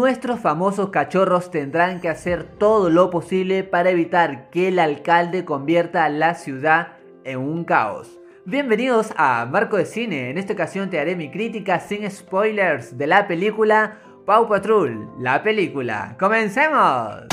nuestros famosos cachorros tendrán que hacer todo lo posible para evitar que el alcalde convierta la ciudad en un caos. Bienvenidos a Marco de Cine, en esta ocasión te haré mi crítica sin spoilers de la película Paw Patrol, la película. ¡Comencemos!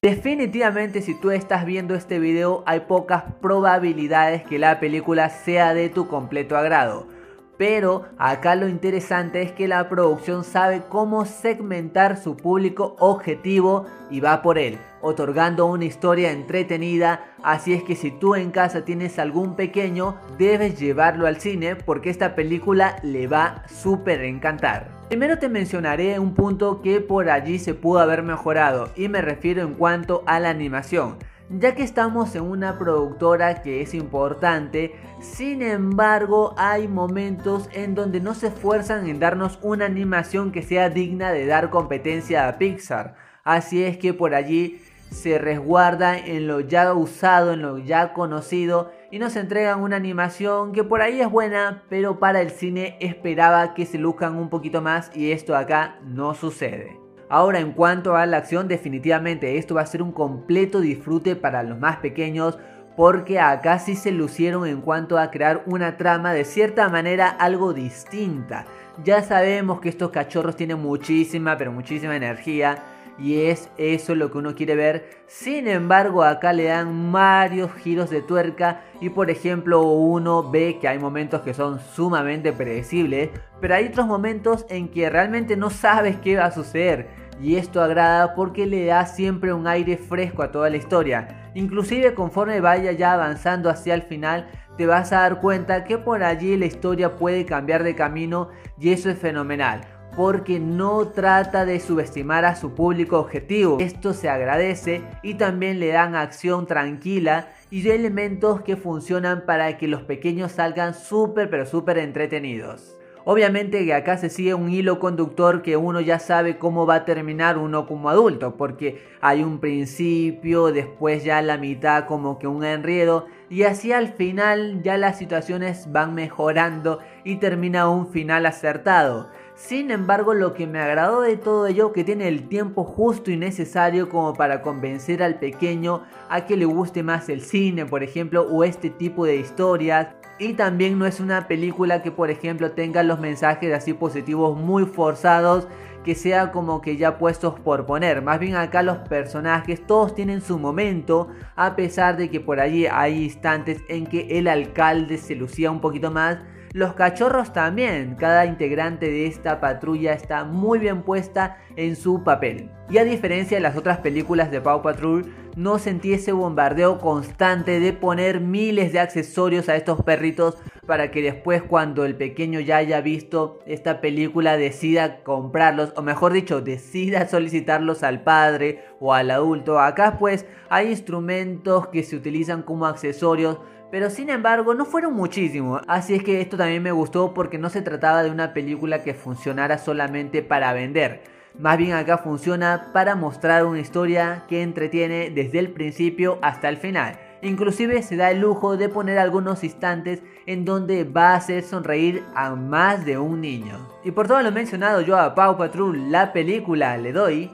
Definitivamente si tú estás viendo este video hay pocas probabilidades que la película sea de tu completo agrado pero acá lo interesante es que la producción sabe cómo segmentar su público objetivo y va por él, otorgando una historia entretenida. Así es que si tú en casa tienes algún pequeño, debes llevarlo al cine porque esta película le va súper encantar. Primero te mencionaré un punto que por allí se pudo haber mejorado y me refiero en cuanto a la animación ya que estamos en una productora que es importante, sin embargo hay momentos en donde no se esfuerzan en darnos una animación que sea digna de dar competencia a Pixar. Así es que por allí se resguarda en lo ya usado, en lo ya conocido y nos entregan una animación que por ahí es buena, pero para el cine esperaba que se luzcan un poquito más y esto acá no sucede. Ahora en cuanto a la acción, definitivamente esto va a ser un completo disfrute para los más pequeños porque acá sí se lucieron en cuanto a crear una trama de cierta manera algo distinta. Ya sabemos que estos cachorros tienen muchísima, pero muchísima energía y es eso lo que uno quiere ver. Sin embargo, acá le dan varios giros de tuerca y por ejemplo uno ve que hay momentos que son sumamente predecibles, pero hay otros momentos en que realmente no sabes qué va a suceder. Y esto agrada porque le da siempre un aire fresco a toda la historia. Inclusive conforme vaya ya avanzando hacia el final, te vas a dar cuenta que por allí la historia puede cambiar de camino y eso es fenomenal porque no trata de subestimar a su público objetivo. Esto se agradece y también le dan acción tranquila y elementos que funcionan para que los pequeños salgan súper pero súper entretenidos. Obviamente que acá se sigue un hilo conductor que uno ya sabe cómo va a terminar uno como adulto, porque hay un principio, después ya la mitad como que un enredo, y así al final ya las situaciones van mejorando y termina un final acertado. Sin embargo, lo que me agradó de todo ello que tiene el tiempo justo y necesario como para convencer al pequeño a que le guste más el cine, por ejemplo, o este tipo de historias. Y también no es una película que, por ejemplo, tenga los mensajes así positivos muy forzados, que sea como que ya puestos por poner. Más bien acá los personajes todos tienen su momento, a pesar de que por allí hay instantes en que el alcalde se lucía un poquito más los cachorros también, cada integrante de esta patrulla está muy bien puesta en su papel. Y a diferencia de las otras películas de Paw Patrol, no sentí ese bombardeo constante de poner miles de accesorios a estos perritos para que después cuando el pequeño ya haya visto esta película decida comprarlos, o mejor dicho, decida solicitarlos al padre o al adulto. Acá pues hay instrumentos que se utilizan como accesorios pero sin embargo no fueron muchísimos. Así es que esto también me gustó porque no se trataba de una película que funcionara solamente para vender. Más bien acá funciona para mostrar una historia que entretiene desde el principio hasta el final. Inclusive se da el lujo de poner algunos instantes en donde va a hacer sonreír a más de un niño. Y por todo lo mencionado yo a Paw Patrol la película le doy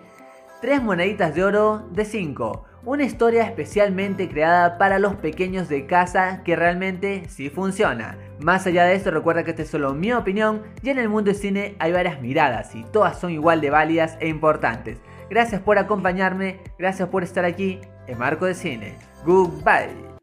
3 moneditas de oro de 5 una historia especialmente creada para los pequeños de casa que realmente sí funciona. Más allá de esto, recuerda que esta es solo mi opinión y en el mundo del cine hay varias miradas y todas son igual de válidas e importantes. Gracias por acompañarme, gracias por estar aquí en Marco de Cine. Goodbye.